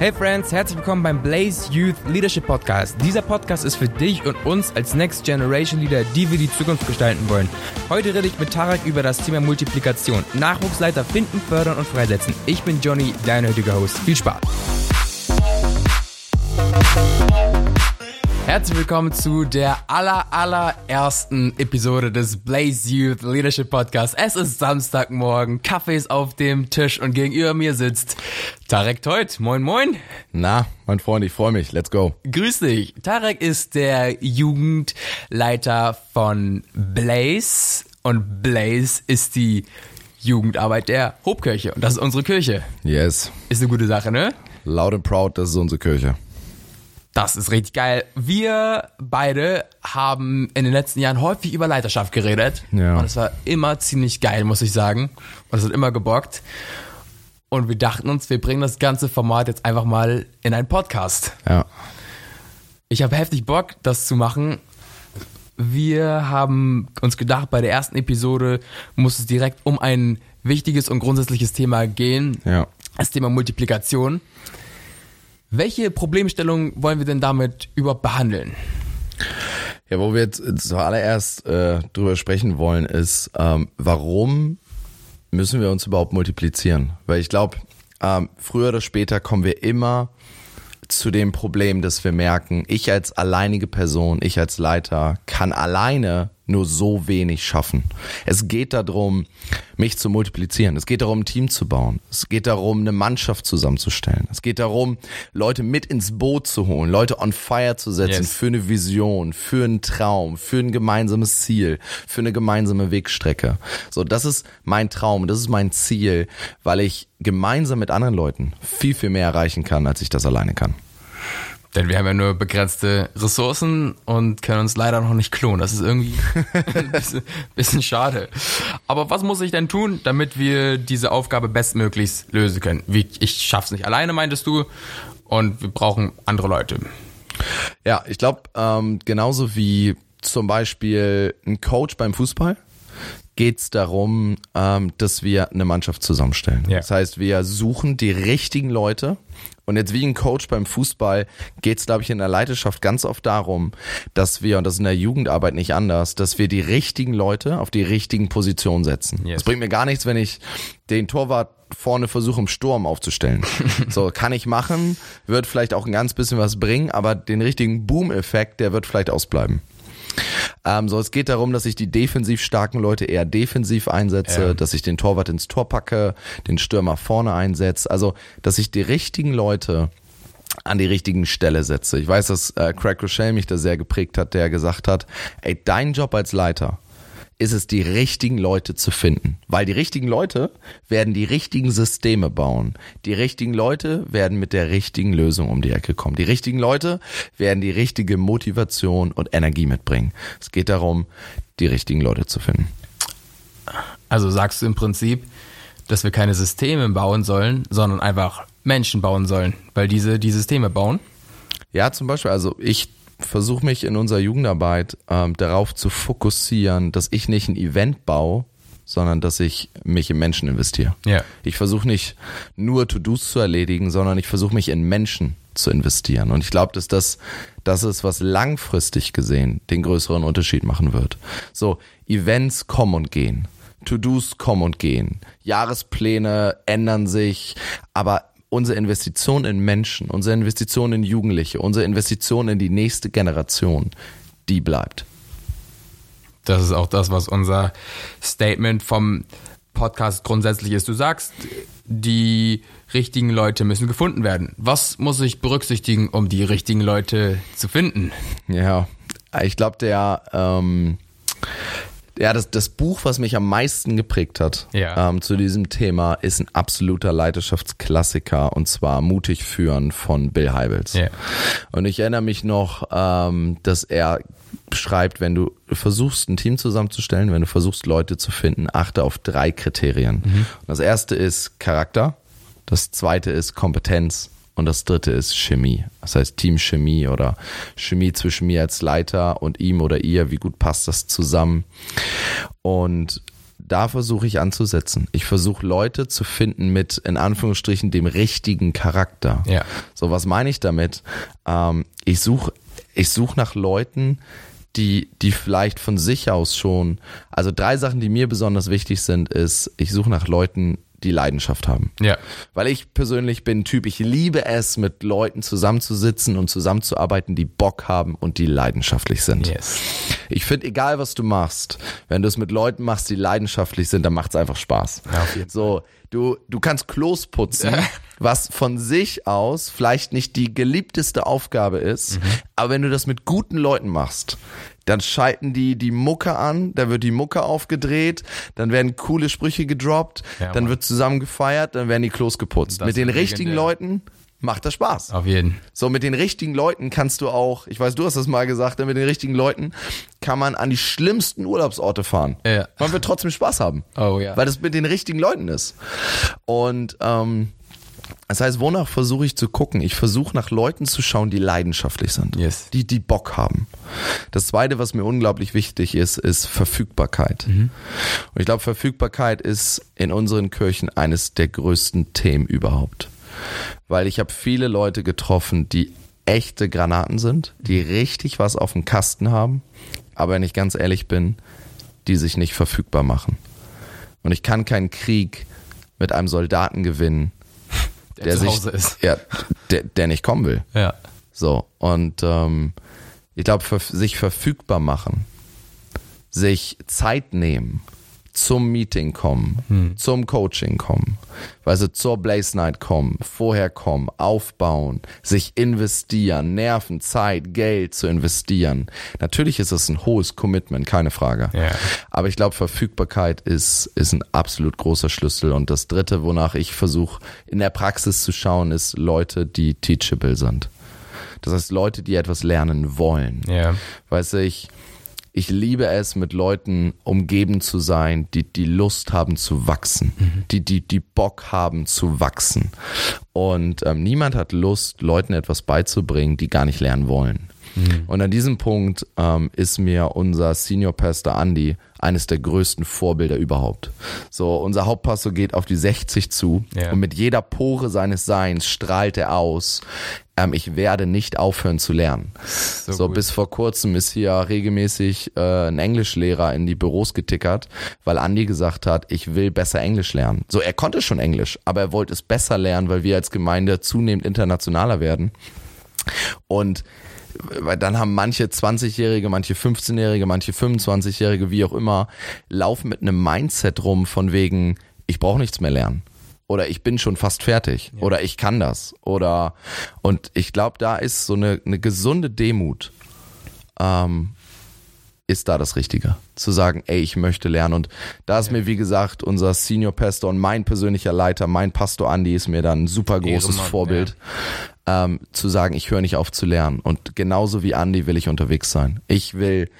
Hey Friends, herzlich willkommen beim Blaze Youth Leadership Podcast. Dieser Podcast ist für dich und uns als Next Generation Leader, die wir die Zukunft gestalten wollen. Heute rede ich mit Tarek über das Thema Multiplikation. Nachwuchsleiter finden, fördern und freisetzen. Ich bin Johnny, dein heutiger Host. Viel Spaß! Herzlich willkommen zu der aller, allerersten Episode des Blaze Youth Leadership Podcast. Es ist Samstagmorgen, Kaffee ist auf dem Tisch und gegenüber mir sitzt Tarek Teut. Moin, moin. Na, mein Freund, ich freue mich. Let's go. Grüß dich. Tarek ist der Jugendleiter von Blaze und Blaze ist die Jugendarbeit der Hobkirche und das ist unsere Kirche. Yes. Ist eine gute Sache, ne? Loud and proud, das ist unsere Kirche. Das ist richtig geil. Wir beide haben in den letzten Jahren häufig über Leiterschaft geredet. Ja. Und es war immer ziemlich geil, muss ich sagen. Und es hat immer gebockt. Und wir dachten uns, wir bringen das ganze Format jetzt einfach mal in einen Podcast. Ja. Ich habe heftig Bock, das zu machen. Wir haben uns gedacht, bei der ersten Episode muss es direkt um ein wichtiges und grundsätzliches Thema gehen. Ja. Das Thema Multiplikation. Welche Problemstellungen wollen wir denn damit überhaupt behandeln? Ja, wo wir jetzt zuallererst äh, drüber sprechen wollen, ist, ähm, warum müssen wir uns überhaupt multiplizieren? Weil ich glaube, ähm, früher oder später kommen wir immer zu dem Problem, dass wir merken, ich als alleinige Person, ich als Leiter kann alleine nur so wenig schaffen. Es geht darum, mich zu multiplizieren. Es geht darum, ein Team zu bauen. Es geht darum, eine Mannschaft zusammenzustellen. Es geht darum, Leute mit ins Boot zu holen, Leute on fire zu setzen Yes. für eine Vision, für einen Traum, für ein gemeinsames Ziel, für eine gemeinsame Wegstrecke. So, das ist mein Traum, das ist mein Ziel, weil ich gemeinsam mit anderen Leuten viel, viel mehr erreichen kann, als ich das alleine kann. Denn wir haben ja nur begrenzte Ressourcen und können uns leider noch nicht klonen. Das ist irgendwie ein bisschen, bisschen schade. Aber was muss ich denn tun, damit wir diese Aufgabe bestmöglichst lösen können? Wie, ich schaff's nicht alleine, meintest du, und wir brauchen andere Leute. Ja, ich glaube, ähm, genauso wie zum Beispiel ein Coach beim Fußball geht's darum, ähm, dass wir eine Mannschaft zusammenstellen. Ja. Das heißt, wir suchen die richtigen Leute. Und jetzt wie ein Coach beim Fußball geht's, glaube ich, in der Leiterschaft ganz oft darum, dass wir, und das ist in der Jugendarbeit nicht anders, dass wir die richtigen Leute auf die richtigen Positionen setzen. Yes. Das bringt mir gar nichts, wenn ich den Torwart vorne versuche, im Sturm aufzustellen. so, kann ich machen, wird vielleicht auch ein ganz bisschen was bringen, aber den richtigen Boom-Effekt, der wird vielleicht ausbleiben. Ähm, so, es geht darum, dass ich die defensiv starken Leute eher defensiv einsetze, Ja. dass ich den Torwart ins Tor packe, den Stürmer vorne einsetze. Also, dass ich die richtigen Leute an die richtigen Stelle setze. Ich weiß, dass äh, Craig Rochelle mich da sehr geprägt hat, der gesagt hat, ey, dein Job als Leiter ist es, die richtigen Leute zu finden. Weil die richtigen Leute werden die richtigen Systeme bauen. Die richtigen Leute werden mit der richtigen Lösung um die Ecke kommen. Die richtigen Leute werden die richtige Motivation und Energie mitbringen. Es geht darum, die richtigen Leute zu finden. Also sagst du im Prinzip, dass wir keine Systeme bauen sollen, sondern einfach Menschen bauen sollen, weil diese die Systeme bauen. Ja, zum Beispiel, also ich versuche mich in unserer Jugendarbeit ähm, darauf zu fokussieren, dass ich nicht ein Event baue, sondern dass ich mich in Menschen investiere. Ja. Ich versuche nicht nur To-Dos zu erledigen, sondern ich versuche mich in Menschen zu investieren. Und ich glaube, dass das das ist, was langfristig gesehen den größeren Unterschied machen wird. So, Events kommen und gehen. To-Dos kommen und gehen. Jahrespläne ändern sich, aber unsere Investition in Menschen, unsere Investition in Jugendliche, unsere Investition in die nächste Generation, die bleibt. Das ist auch das, was unser Statement vom Podcast grundsätzlich ist. Du sagst, die richtigen Leute müssen gefunden werden. Was muss ich berücksichtigen, um die richtigen Leute zu finden? Ja, ich glaube, der, ähm, ja, das, das Buch, was mich am meisten geprägt hat Ja. ähm, zu diesem Thema, ist ein absoluter Leidenschaftsklassiker und zwar Mutig führen von Bill Heibels. Ja. Und ich erinnere mich noch, ähm, dass er beschreibt, wenn du versuchst, ein Team zusammenzustellen, wenn du versuchst, Leute zu finden, achte auf drei Kriterien. Und das erste ist Charakter, das zweite ist Kompetenz und das dritte ist Chemie. Das heißt Teamchemie oder Chemie zwischen mir als Leiter und ihm oder ihr, wie gut passt das zusammen? Und da versuche ich anzusetzen. Ich versuche Leute zu finden mit, in Anführungsstrichen, dem richtigen Charakter. Ja. So, was meine ich damit? Ähm, ich suche ich such nach Leuten, die, die vielleicht von sich aus schon, also drei Sachen, die mir besonders wichtig sind, ist, ich suche nach Leuten, die Leidenschaft haben. Ja. Weil ich persönlich bin Typ, ich liebe es, mit Leuten zusammenzusitzen und zusammenzuarbeiten, die Bock haben und die leidenschaftlich sind. Yes. Ich finde, egal was du machst, wenn du es mit Leuten machst, die leidenschaftlich sind, dann macht es einfach Spaß. Ja, auf jeden so, du, du kannst Klos putzen, was von sich aus vielleicht nicht die geliebteste Aufgabe ist, Mhm. aber wenn du das mit guten Leuten machst, dann schalten die die Mucke an, da wird die Mucke aufgedreht, dann werden coole Sprüche gedroppt, Ja, dann wird zusammen gefeiert, dann werden die Klos geputzt. Das mit den richtigen. Leuten macht das Spaß. Auf jeden. So, mit den richtigen Leuten kannst du auch, ich weiß, du hast das mal gesagt, mit den richtigen Leuten kann man an die schlimmsten Urlaubsorte fahren. Ja. Man wird trotzdem Spaß haben. Oh ja. Weil das mit den richtigen Leuten ist. Und ähm, das heißt, wonach versuche ich zu gucken? Ich versuche nach Leuten zu schauen, die leidenschaftlich sind. Yes. Die, die Bock haben. Das zweite, was mir unglaublich wichtig ist, ist Verfügbarkeit. Mhm. Und ich glaube, Verfügbarkeit ist in unseren Kirchen eines der größten Themen überhaupt. Weil ich habe viele Leute getroffen, die echte Granaten sind, die richtig was auf dem Kasten haben, aber wenn ich ganz ehrlich bin, die sich nicht verfügbar machen. Und ich kann keinen Krieg mit einem Soldaten gewinnen, Der, der, zu sich, Hause ist. Ja, der, der nicht kommen will. Ja. So, und ähm, ich glaube, sich verfügbar machen, sich Zeit nehmen, zum Meeting kommen, zum Coaching kommen, weißt du, zur Blaze Night kommen, vorher kommen, aufbauen, sich investieren, Nerven, Zeit, Geld zu investieren. Natürlich ist es ein hohes Commitment, keine Frage. Ja. Aber ich glaube, Verfügbarkeit ist, ist ein absolut großer Schlüssel. Und das dritte, wonach ich versuche, in der Praxis zu schauen, ist Leute, die teachable sind. Das heißt, Leute, die etwas lernen wollen. Ja. Weißt du, ich, ich liebe es, mit Leuten umgeben zu sein, die die Lust haben zu wachsen, die, die, die Bock haben zu wachsen. Und ähm, niemand hat Lust, Leuten etwas beizubringen, die gar nicht lernen wollen. Und an diesem Punkt ähm, ist mir unser Senior Pastor Andy eines der größten Vorbilder überhaupt. So, unser Hauptpastor geht auf die 60 zu Ja. und mit jeder Pore seines Seins strahlt er aus, ähm, ich werde nicht aufhören zu lernen. So, So, bis vor kurzem ist hier regelmäßig äh, ein Englischlehrer in die Büros getickert, weil Andi gesagt hat, ich will besser Englisch lernen. So, er konnte schon Englisch, aber er wollte es besser lernen, weil wir als Gemeinde zunehmend internationaler werden. Und weil dann haben manche 20-Jährige, manche 15-Jährige, manche 25-Jährige, wie auch immer, laufen mit einem Mindset rum von wegen, ich brauche nichts mehr lernen. Oder ich bin schon fast fertig. Oder ich kann das. Oder und ich glaube, da ist so eine, eine gesunde Demut, ähm, ist da das Richtige. Zu sagen, ey, ich möchte lernen. Und da ist mir, wie gesagt, unser Senior Pastor und mein persönlicher Leiter, mein Pastor Andi, ist mir dann ein super großes Ehrenmann, Vorbild, ähm, zu sagen, ich höre nicht auf zu lernen. Und genauso wie Andi will ich unterwegs sein. Ich will,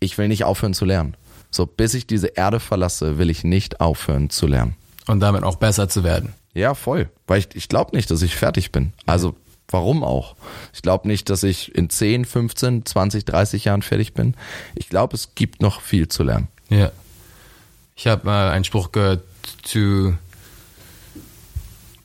ich will nicht aufhören zu lernen. So, bis ich diese Erde verlasse, will ich nicht aufhören zu lernen. Und damit auch besser zu werden. Ja, voll. Weil ich, ich glaube nicht, dass ich fertig bin. Also warum auch? Ich glaube nicht, dass ich in 10, 15, 20, 30 Jahren fertig bin. Ich glaube, es gibt noch viel zu lernen. Ja. Ich habe mal einen Spruch gehört, to,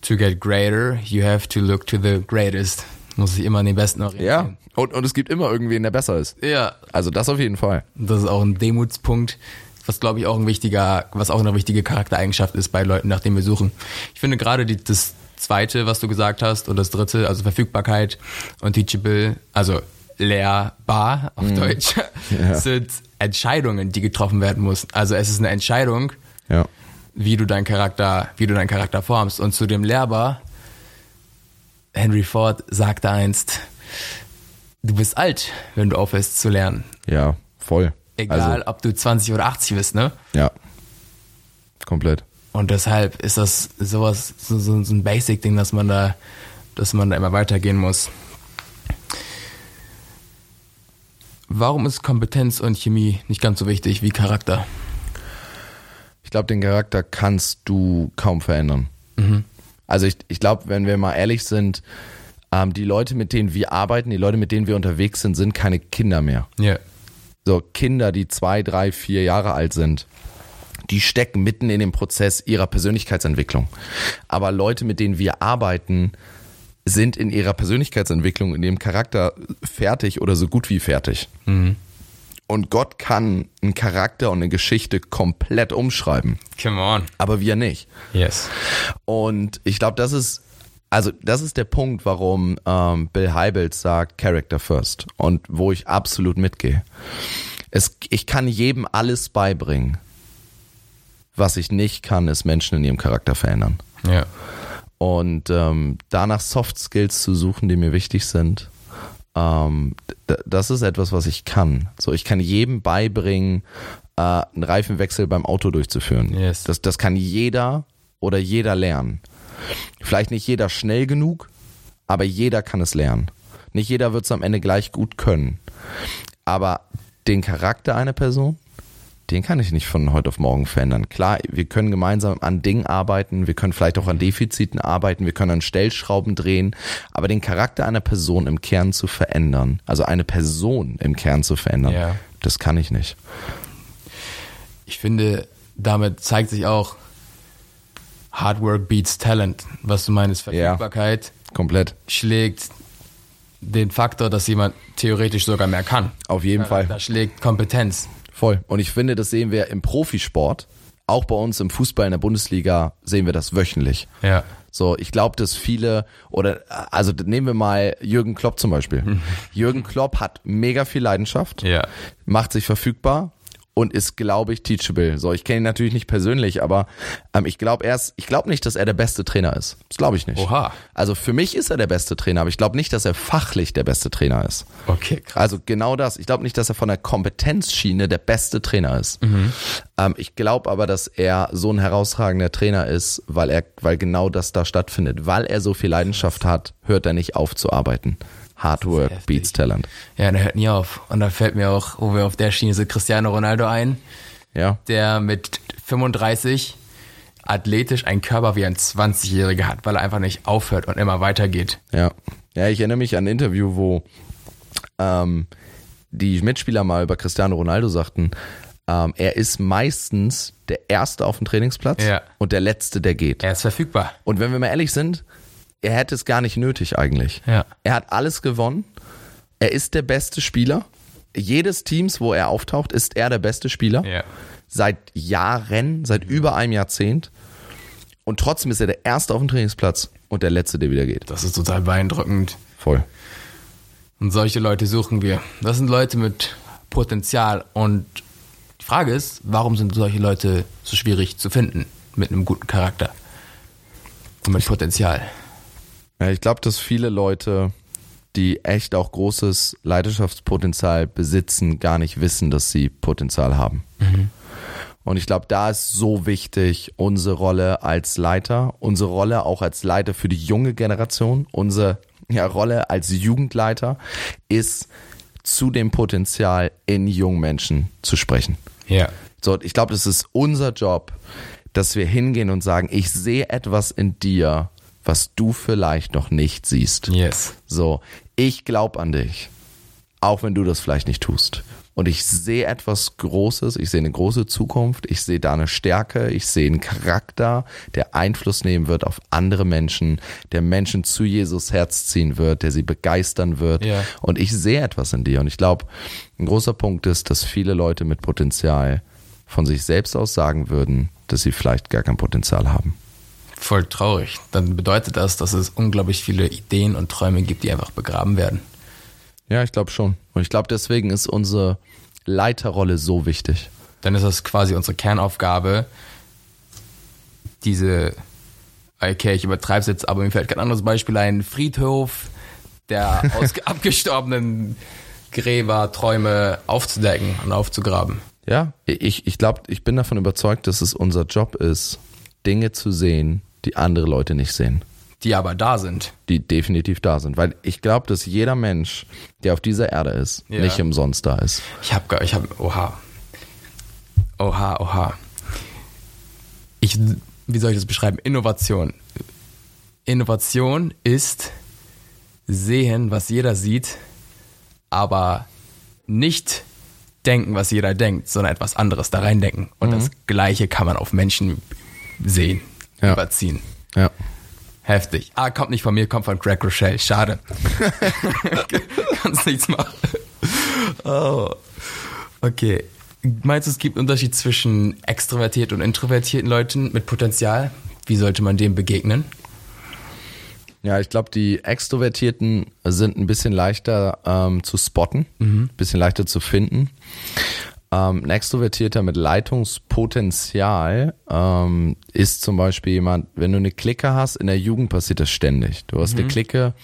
to get greater, you have to look to the greatest. Muss sich immer an den Besten orientieren. Und, und es gibt immer irgendwen, der besser ist. Ja. Also das auf jeden Fall. Das ist auch ein Demutspunkt, was glaube ich auch ein wichtiger, was auch eine wichtige Charaktereigenschaft ist bei Leuten, nach denen wir suchen. Ich finde gerade die, das zweite, was du gesagt hast, und das dritte, also Verfügbarkeit und teachable, also lehrbar auf Deutsch, sind Entscheidungen, die getroffen werden müssen. Also es ist eine Entscheidung, Ja. wie du deinen Charakter, wie du deinen Charakter formst. Und zu dem lehrbar, Henry Ford sagte einst, du bist alt, wenn du aufhörst zu lernen. Ja, voll. Egal, Also, ob du 20 oder 80 bist, ne? ja. Komplett. Und deshalb ist das sowas, so, so, so ein Basic-Ding, dass man da, dass man da immer weitergehen muss. Warum ist Kompetenz und Chemie nicht ganz so wichtig wie Charakter? Ich glaube, den Charakter kannst du kaum verändern. Also ich, ich glaube, wenn wir mal ehrlich sind, ähm, die Leute, mit denen wir arbeiten, die Leute, mit denen wir unterwegs sind, sind keine Kinder mehr. Ja. So Kinder, die zwei, drei, vier Jahre alt sind, die stecken mitten in dem Prozess ihrer Persönlichkeitsentwicklung. Aber Leute, mit denen wir arbeiten, sind in ihrer Persönlichkeitsentwicklung, in ihrem Charakter fertig oder so gut wie fertig. Und Gott kann einen Charakter und eine Geschichte komplett umschreiben, Come on. aber wir nicht. Yes. Und ich glaube, das ist, also das ist der Punkt, warum ähm, Bill Hybels sagt Character First und wo ich absolut mitgehe. Es, ich kann jedem alles beibringen. Was ich nicht kann, ist Menschen in ihrem Charakter verändern. Ja. Und ähm, danach Soft Skills zu suchen, die mir wichtig sind, ähm, das ist etwas, was ich kann. So, ich kann jedem beibringen, äh, einen Reifenwechsel beim Auto durchzuführen. Yes. Das, das kann jeder oder jeder lernen. Vielleicht nicht jeder schnell genug, aber jeder kann es lernen. Nicht jeder wird es am Ende gleich gut können. Aber den Charakter einer Person, den kann ich nicht von heute auf morgen verändern. Klar, wir können gemeinsam an Dingen arbeiten, wir können vielleicht auch an Defiziten arbeiten, wir können an Stellschrauben drehen, aber den Charakter einer Person im Kern zu verändern, also eine Person im Kern zu verändern, Ja. das kann ich nicht. Ich finde, damit zeigt sich auch, Hard Work beats Talent. Was du meinst, Verfügbarkeit Komplett. schlägt den Faktor, dass jemand theoretisch sogar mehr kann. Auf jeden Fall. Da schlägt Kompetenz. Voll. Und ich finde, das sehen wir im Profisport. Auch bei uns im Fußball in der Bundesliga sehen wir das wöchentlich. Ja. So, ich glaube, dass viele, oder also nehmen wir mal Jürgen Klopp zum Beispiel. Jürgen Klopp hat mega viel Leidenschaft, Ja. macht sich verfügbar und ist, glaube ich, teachable. So, ich kenne ihn natürlich nicht persönlich, aber ähm, ich glaube erst, ich glaube nicht, dass er der beste Trainer ist. Das glaube ich nicht. Oha. Also für mich ist er der beste Trainer, aber ich glaube nicht, dass er fachlich der beste Trainer ist. Okay, krass. Also genau das. Ich glaube nicht, dass er von der Kompetenzschiene der beste Trainer ist. Ähm, ich glaube aber, dass er so ein herausragender Trainer ist, weil er, weil genau das da stattfindet. Weil er so viel Leidenschaft hat, hört er nicht auf zu arbeiten. Hard work beats talent. Ja, der hört nie auf. Und da fällt mir auch, wo wir auf der Schiene sind, Cristiano Ronaldo ein, Ja, der mit 35 athletisch einen Körper wie ein 20-Jähriger hat, weil er einfach nicht aufhört und immer weitergeht. ja. Ja, ich erinnere mich an ein Interview, wo ähm, die Mitspieler mal über Cristiano Ronaldo sagten, ähm, er ist meistens der Erste auf dem Trainingsplatz Ja. und der Letzte, der geht. Er ist verfügbar. Und wenn wir mal ehrlich sind, er hätte es gar nicht nötig eigentlich. Ja. Er hat alles gewonnen. Er ist der beste Spieler. Jedes Teams, wo er auftaucht, ist er der beste Spieler. Ja. Seit Jahren, seit über einem Jahrzehnt. Und trotzdem ist er der Erste auf dem Trainingsplatz und der Letzte, der wieder geht. Das ist total beeindruckend. Voll. Und solche Leute suchen wir. Das sind Leute mit Potenzial. Und die Frage ist, warum sind solche Leute so schwierig zu finden mit einem guten Charakter und mit Potenzial? Ja, ich glaube, dass viele Leute, die echt auch großes Leidenschaftspotenzial besitzen, gar nicht wissen, dass sie Potenzial haben. Und ich glaube, da ist so wichtig unsere Rolle als Leiter, unsere Rolle auch als Leiter für die junge Generation, unsere ja, Rolle als Jugendleiter ist zu dem Potenzial in jungen Menschen zu sprechen. Ja. So, ich glaube, das ist unser Job, dass wir hingehen und sagen, ich sehe etwas in dir, was du vielleicht noch nicht siehst. Yes. So, ich glaube an dich, auch wenn du das vielleicht nicht tust. Und ich sehe etwas Großes, ich sehe eine große Zukunft, ich sehe da eine Stärke, ich sehe einen Charakter, der Einfluss nehmen wird auf andere Menschen, der Menschen zu Jesus Herz ziehen wird, der sie begeistern wird. Ja. Und ich sehe etwas in dir. Und ich glaube, ein großer Punkt ist, dass viele Leute mit Potenzial von sich selbst aus sagen würden, dass sie vielleicht gar kein Potenzial haben. Voll traurig. Dann bedeutet das, dass es unglaublich viele Ideen und Träume gibt, die einfach begraben werden. Ja, ich glaube schon. Und ich glaube, deswegen ist unsere Leiterrolle so wichtig. Dann ist das quasi unsere Kernaufgabe, diese, okay, ich übertreibe es jetzt, aber mir fällt kein anderes Beispiel ein, Friedhof der aus abgestorbenen Gräber, Träume aufzudecken und aufzugraben. Ja, ich, ich glaube, ich bin davon überzeugt, dass es unser Job ist, Dinge zu sehen, die andere Leute nicht sehen, Die aber da sind. die definitiv da sind. Weil ich glaube, dass jeder Mensch, der auf dieser Erde ist, Ja. nicht umsonst da ist. Ich hab, ich hab, oha. Oha, oha. Ich, wie soll ich das beschreiben? Innovation. Innovation ist sehen, was jeder sieht, aber nicht denken, was jeder denkt, sondern etwas anderes da reindenken. Und das Gleiche kann man auf Menschen sehen, Ja. überziehen. Ja. Heftig. Ah, kommt nicht von mir, kommt von Greg Rochelle. Schade. Kannst nichts machen. Oh. Okay. Meinst du, es gibt einen Unterschied zwischen extrovertiert und introvertierten Leuten mit Potenzial? Wie sollte man dem begegnen? Ja, ich glaube, die Extrovertierten sind ein bisschen leichter ähm, zu spotten, ein bisschen leichter zu finden. Ähm, ein Extrovertierter mit Leitungspotenzial ähm, ist zum Beispiel jemand, wenn du eine Clique hast, in der Jugend passiert das ständig. Du hast eine Clique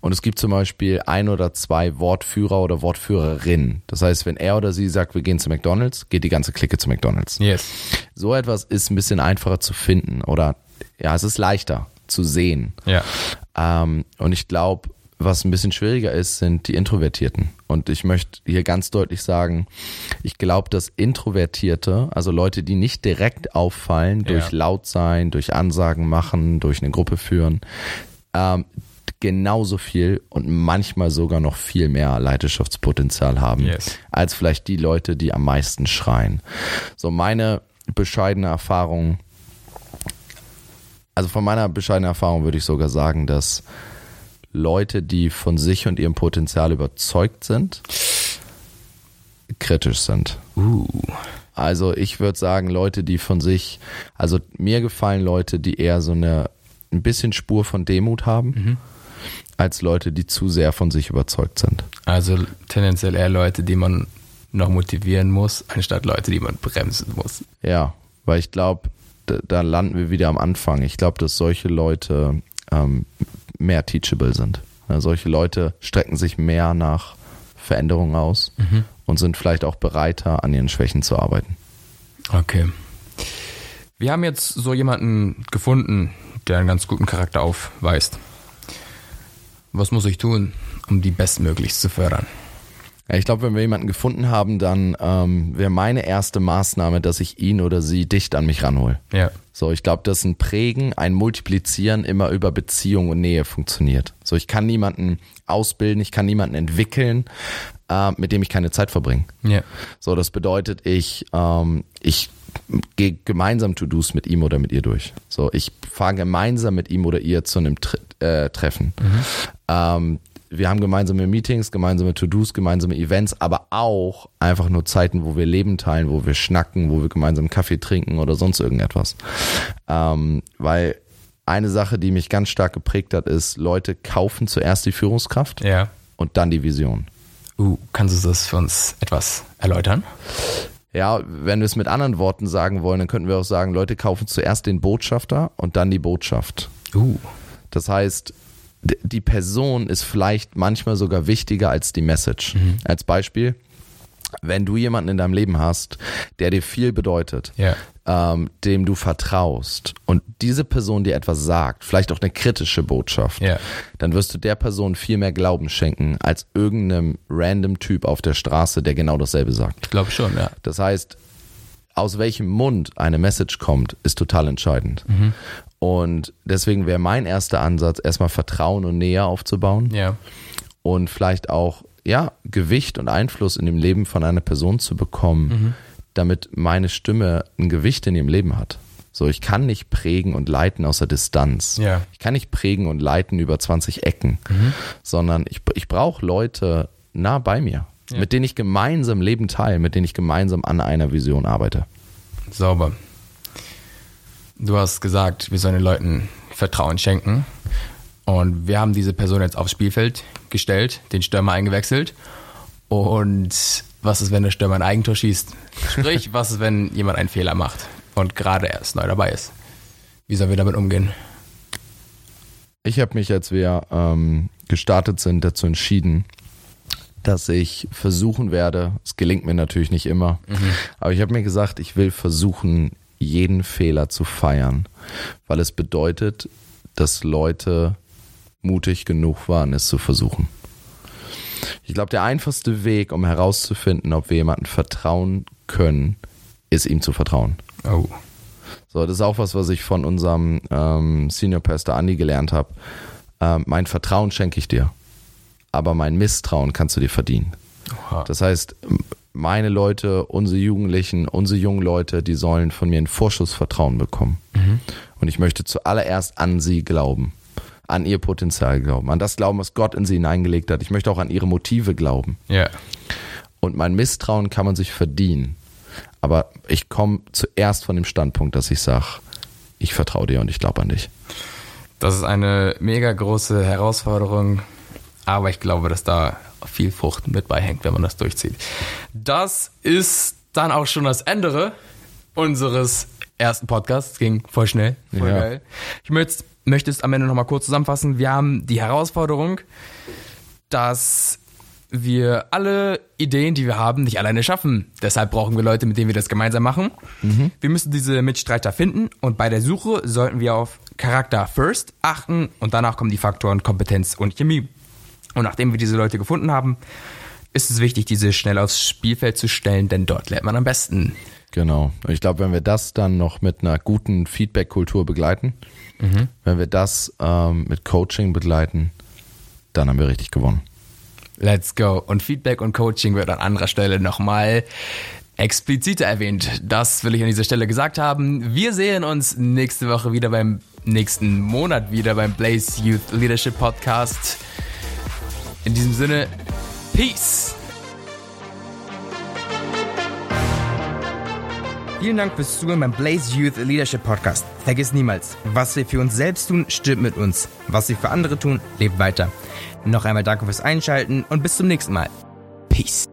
und es gibt zum Beispiel ein oder zwei Wortführer oder Wortführerinnen. Das heißt, wenn er oder sie sagt, wir gehen zu McDonalds, geht die ganze Clique zu McDonalds. Yes. So etwas ist ein bisschen einfacher zu finden oder ja, es ist leichter zu sehen. Ja. Ähm, und ich glaube, was ein bisschen schwieriger ist, sind die Introvertierten. Und ich möchte hier ganz deutlich sagen, ich glaube, dass Introvertierte, also Leute, die nicht direkt auffallen, durch Ja. laut sein, durch Ansagen machen, durch eine Gruppe führen, ähm, genauso viel und manchmal sogar noch viel mehr Leidenschaftspotenzial haben, Yes. als vielleicht die Leute, die am meisten schreien. So meine bescheidene Erfahrung, also von meiner bescheidenen Erfahrung würde ich sogar sagen, dass Leute, die von sich und ihrem Potenzial überzeugt sind, kritisch sind. Uh. Also ich würde sagen, Leute, die von sich, also mir gefallen Leute, die eher so eine ein bisschen Spur von Demut haben, als Leute, die zu sehr von sich überzeugt sind. Also tendenziell eher Leute, die man noch motivieren muss, anstatt Leute, die man bremsen muss. Ja, weil ich glaube, da, da landen wir wieder am Anfang. Ich glaube, dass solche Leute ähm, mehr teachable sind. Ja, solche Leute strecken sich mehr nach Veränderungen aus und sind vielleicht auch bereiter, an ihren Schwächen zu arbeiten. Okay. Wir haben jetzt so jemanden gefunden, der einen ganz guten Charakter aufweist. Was muss ich tun, um die bestmöglichst zu fördern? Ja, ich glaube, wenn wir jemanden gefunden haben, dann ähm, wäre meine erste Maßnahme, dass ich ihn oder sie dicht an mich ranhole. Ja. So, ich glaube, dass ein Prägen, ein Multiplizieren immer über Beziehung und Nähe funktioniert. So, ich kann niemanden ausbilden, ich kann niemanden entwickeln, äh, mit dem ich keine Zeit verbringe. Ja. So, das bedeutet, ich, ähm, ich gehe gemeinsam To-Dos mit ihm oder mit ihr durch. So, ich fahre gemeinsam mit ihm oder ihr zu einem Tre äh, Treffen. Ähm, wir haben gemeinsame Meetings, gemeinsame To-Dos, gemeinsame Events, aber auch einfach nur Zeiten, wo wir Leben teilen, wo wir schnacken, wo wir gemeinsam Kaffee trinken oder sonst irgendetwas. Ähm, weil eine Sache, die mich ganz stark geprägt hat, ist, Leute kaufen zuerst die Führungskraft Ja. und dann die Vision. Uh, kannst du das für uns etwas erläutern? Ja, wenn wir es mit anderen Worten sagen wollen, dann könnten wir auch sagen, Leute kaufen zuerst den Botschafter und dann die Botschaft. Uh. Das heißt, die Person ist vielleicht manchmal sogar wichtiger als die Message. Als Beispiel, wenn du jemanden in deinem Leben hast, der dir viel bedeutet, Ja. ähm, dem du vertraust und diese Person dir etwas sagt, vielleicht auch eine kritische Botschaft, Ja. dann wirst du der Person viel mehr Glauben schenken als irgendeinem random Typ auf der Straße, der genau dasselbe sagt. Ich glaube schon, ja. Das heißt, aus welchem Mund eine Message kommt, ist total entscheidend. Und deswegen wäre mein erster Ansatz, erstmal Vertrauen und Nähe aufzubauen Ja. und vielleicht auch, ja, Gewicht und Einfluss in dem Leben von einer Person zu bekommen, damit meine Stimme ein Gewicht in ihrem Leben hat. So, ich kann nicht prägen und leiten aus der Distanz. Ja. Ich kann nicht prägen und leiten über 20 Ecken, sondern ich, ich brauche Leute nah bei mir, Ja. mit denen ich gemeinsam Leben teile, mit denen ich gemeinsam an einer Vision arbeite. Sauber. Du hast gesagt, wir sollen den Leuten Vertrauen schenken. Und wir haben diese Person jetzt aufs Spielfeld gestellt, den Stürmer eingewechselt. Und was ist, wenn der Stürmer ein Eigentor schießt? Sprich, was ist, wenn jemand einen Fehler macht und gerade erst neu dabei ist? Wie sollen wir damit umgehen? Ich habe mich, als wir ähm, gestartet sind, dazu entschieden, dass ich versuchen werde, es gelingt mir natürlich nicht immer, aber ich habe mir gesagt, ich will versuchen, jeden Fehler zu feiern, weil es bedeutet, dass Leute mutig genug waren, es zu versuchen. Ich glaube, der einfachste Weg, um herauszufinden, ob wir jemandem vertrauen können, ist ihm zu vertrauen. Oh. So, das ist auch was, was ich von unserem ähm, Senior Pastor Andy gelernt habe. Ähm, mein Vertrauen schenke ich dir, aber mein Misstrauen kannst du dir verdienen. Oha. Das heißt, meine Leute, unsere Jugendlichen, unsere jungen Leute, die sollen von mir ein Vorschussvertrauen bekommen. Und ich möchte zuallererst an sie glauben, an ihr Potenzial glauben, an das glauben, was Gott in sie hineingelegt hat. Ich möchte auch an ihre Motive glauben. Ja. Und mein Misstrauen kann man sich verdienen. Aber ich komme zuerst von dem Standpunkt, dass ich sage, ich vertraue dir und ich glaube an dich. Das ist eine mega große Herausforderung, aber ich glaube, dass da viel Frucht mit beihängt, wenn man das durchzieht. Das ist dann auch schon das Ende unseres ersten Podcasts. Ging voll schnell, voll Ja. geil. Ich möchte, möchte es am Ende nochmal kurz zusammenfassen. Wir haben die Herausforderung, dass wir alle Ideen, die wir haben, nicht alleine schaffen. Deshalb brauchen wir Leute, mit denen wir das gemeinsam machen. Wir müssen diese Mitstreiter finden und bei der Suche sollten wir auf Charakter first achten und danach kommen die Faktoren Kompetenz und Chemie. Und nachdem wir diese Leute gefunden haben, ist es wichtig, diese schnell aufs Spielfeld zu stellen, denn dort lernt man am besten. Genau. Und ich glaube, wenn wir das dann noch mit einer guten Feedback-Kultur begleiten, wenn wir das ähm, mit Coaching begleiten, dann haben wir richtig gewonnen. Let's go. Und Feedback und Coaching wird an anderer Stelle nochmal expliziter erwähnt. Das will ich an dieser Stelle gesagt haben. Wir sehen uns nächste Woche wieder beim nächsten Monat wieder beim Blaze Youth Leadership Podcast. In diesem Sinne, Peace. Vielen Dank fürs Zuhören beim Blaze Youth Leadership Podcast. Vergiss niemals, was wir für uns selbst tun, stimmt mit uns. Was wir für andere tun, lebt weiter. Noch einmal danke fürs Einschalten und bis zum nächsten Mal. Peace.